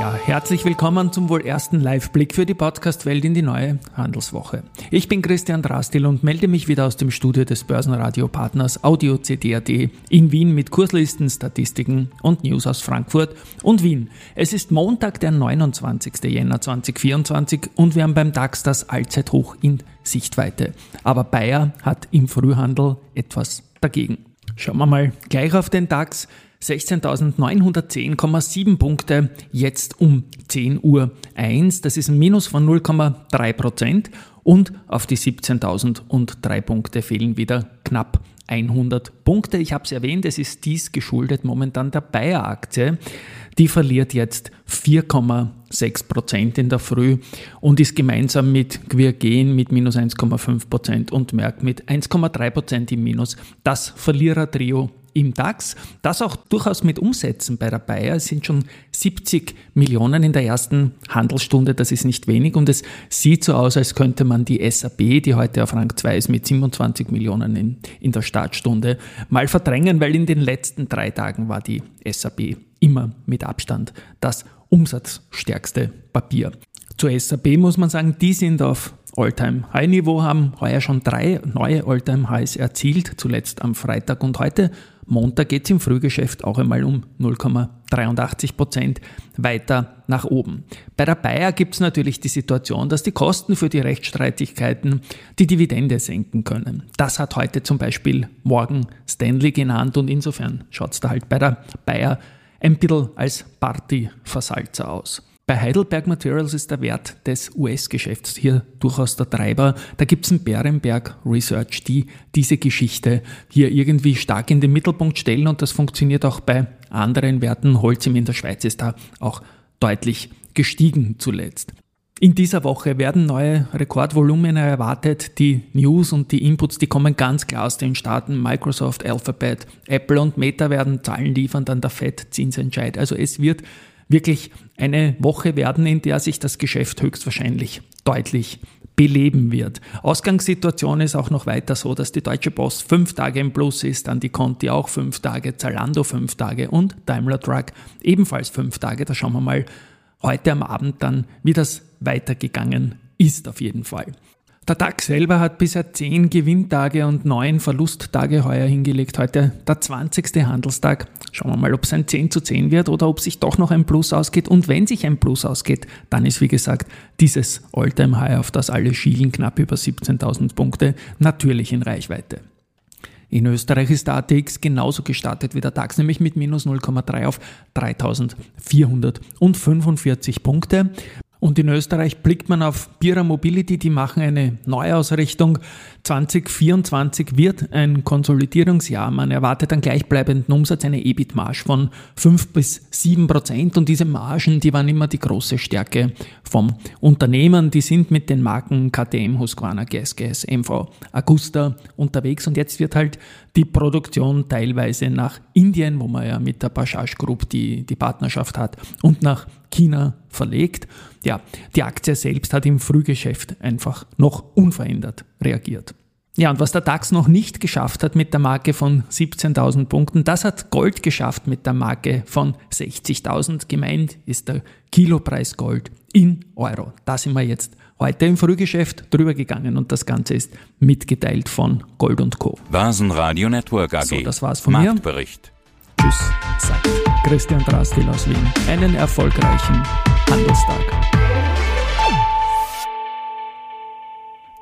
ja, herzlich willkommen zum wohl ersten Live-Blick für die Podcast-Welt in die neue Handelswoche. Ich bin Christian Drastil und melde mich wieder aus dem Studio des Börsenradio-Partners Audio CD.at in Wien mit Kurslisten, Statistiken und News aus Frankfurt und Wien. Es ist Montag, der 29. Jänner 2024 und wir haben beim DAX das Allzeithoch in Sichtweite. Aber Bayer hat im Frühhandel etwas dagegen. Schauen wir mal gleich auf den DAX. 16.910,7 Punkte jetzt um 10 Uhr 1. Das ist ein Minus von 0,3 Prozent und auf die 17.003 Punkte fehlen wieder knapp 100 Punkte. Ich habe es erwähnt, es ist dies geschuldet momentan der Bayer-Aktie. Die verliert jetzt 4,6 Prozent in der Früh und ist gemeinsam mit Quirgen mit minus 1,5 Prozent und Merck mit 1,3 Prozent im Minus das Verlierertrio im DAX. Das auch durchaus mit Umsätzen bei der Bayer. Es sind schon 70 Millionen in der ersten Handelsstunde. Das ist nicht wenig und es sieht so aus, als könnte man die SAP, die heute auf Rang 2 ist, mit 27 Millionen in, in der Startstunde mal verdrängen, weil in den letzten drei Tagen war die SAP immer mit Abstand das umsatzstärkste Papier. Zur SAP muss man sagen, die sind auf All-Time-High-Niveau, haben heuer schon drei neue All-Time-Highs erzielt, zuletzt am Freitag und heute Montag geht es im Frühgeschäft auch einmal um 0,83 Prozent weiter nach oben. Bei der Bayer gibt es natürlich die Situation, dass die Kosten für die Rechtsstreitigkeiten die Dividende senken können. Das hat heute zum Beispiel Morgan Stanley genannt und insofern schaut es da halt bei der Bayer ein bisschen als Partyversalzer aus. Bei Heidelberg Materials ist der Wert des US-Geschäfts hier durchaus der Treiber. Da gibt es ein Bärenberg Research, die diese Geschichte hier irgendwie stark in den Mittelpunkt stellen und das funktioniert auch bei anderen Werten. Holzim in der Schweiz ist da auch deutlich gestiegen zuletzt. In dieser Woche werden neue Rekordvolumina erwartet. Die News und die Inputs, die kommen ganz klar aus den Staaten. Microsoft, Alphabet, Apple und Meta werden Zahlen liefern, dann der FED Zinsentscheid. Also es wird wirklich eine Woche werden, in der sich das Geschäft höchstwahrscheinlich deutlich beleben wird. Ausgangssituation ist auch noch weiter so, dass die Deutsche Post fünf Tage im Plus ist, dann die Conti auch fünf Tage, Zalando fünf Tage und Daimler Truck ebenfalls fünf Tage. Da schauen wir mal heute am Abend dann, wie das weitergegangen ist auf jeden Fall. Der DAX selber hat bisher 10 Gewinntage und 9 Verlusttage heuer hingelegt. Heute der 20. Handelstag. Schauen wir mal, ob es ein 10 zu 10 wird oder ob sich doch noch ein Plus ausgeht. Und wenn sich ein Plus ausgeht, dann ist wie gesagt dieses Alltime high auf das alle schielen, knapp über 17.000 Punkte, natürlich in Reichweite. In Österreich ist der ATX genauso gestartet wie der DAX, nämlich mit minus 0,3 auf 3445 Punkte. Und in Österreich blickt man auf Bira Mobility, die machen eine Neuausrichtung. 2024 wird ein Konsolidierungsjahr. Man erwartet einen gleichbleibenden Umsatz, eine EBIT-Marge von 5 bis 7 Prozent. Und diese Margen, die waren immer die große Stärke vom Unternehmen. Die sind mit den Marken KTM, Husqvarna, GSGS, MV, Augusta unterwegs. Und jetzt wird halt die Produktion teilweise nach Indien, wo man ja mit der Bajaj Group die, die Partnerschaft hat, und nach China verlegt. Ja, die Aktie selbst hat im Frühgeschäft einfach noch unverändert reagiert. Ja, und was der DAX noch nicht geschafft hat mit der Marke von 17.000 Punkten, das hat Gold geschafft mit der Marke von 60.000. Gemeint ist der Kilopreis Gold in Euro. Da sind wir jetzt heute im Frühgeschäft drüber gegangen und das Ganze ist mitgeteilt von Gold und Co. Börsenradio Network AG. So, das war's von Marktbericht. mir. Tschüss, sagt Christian Drastil aus Wien. Einen erfolgreichen Handelstag.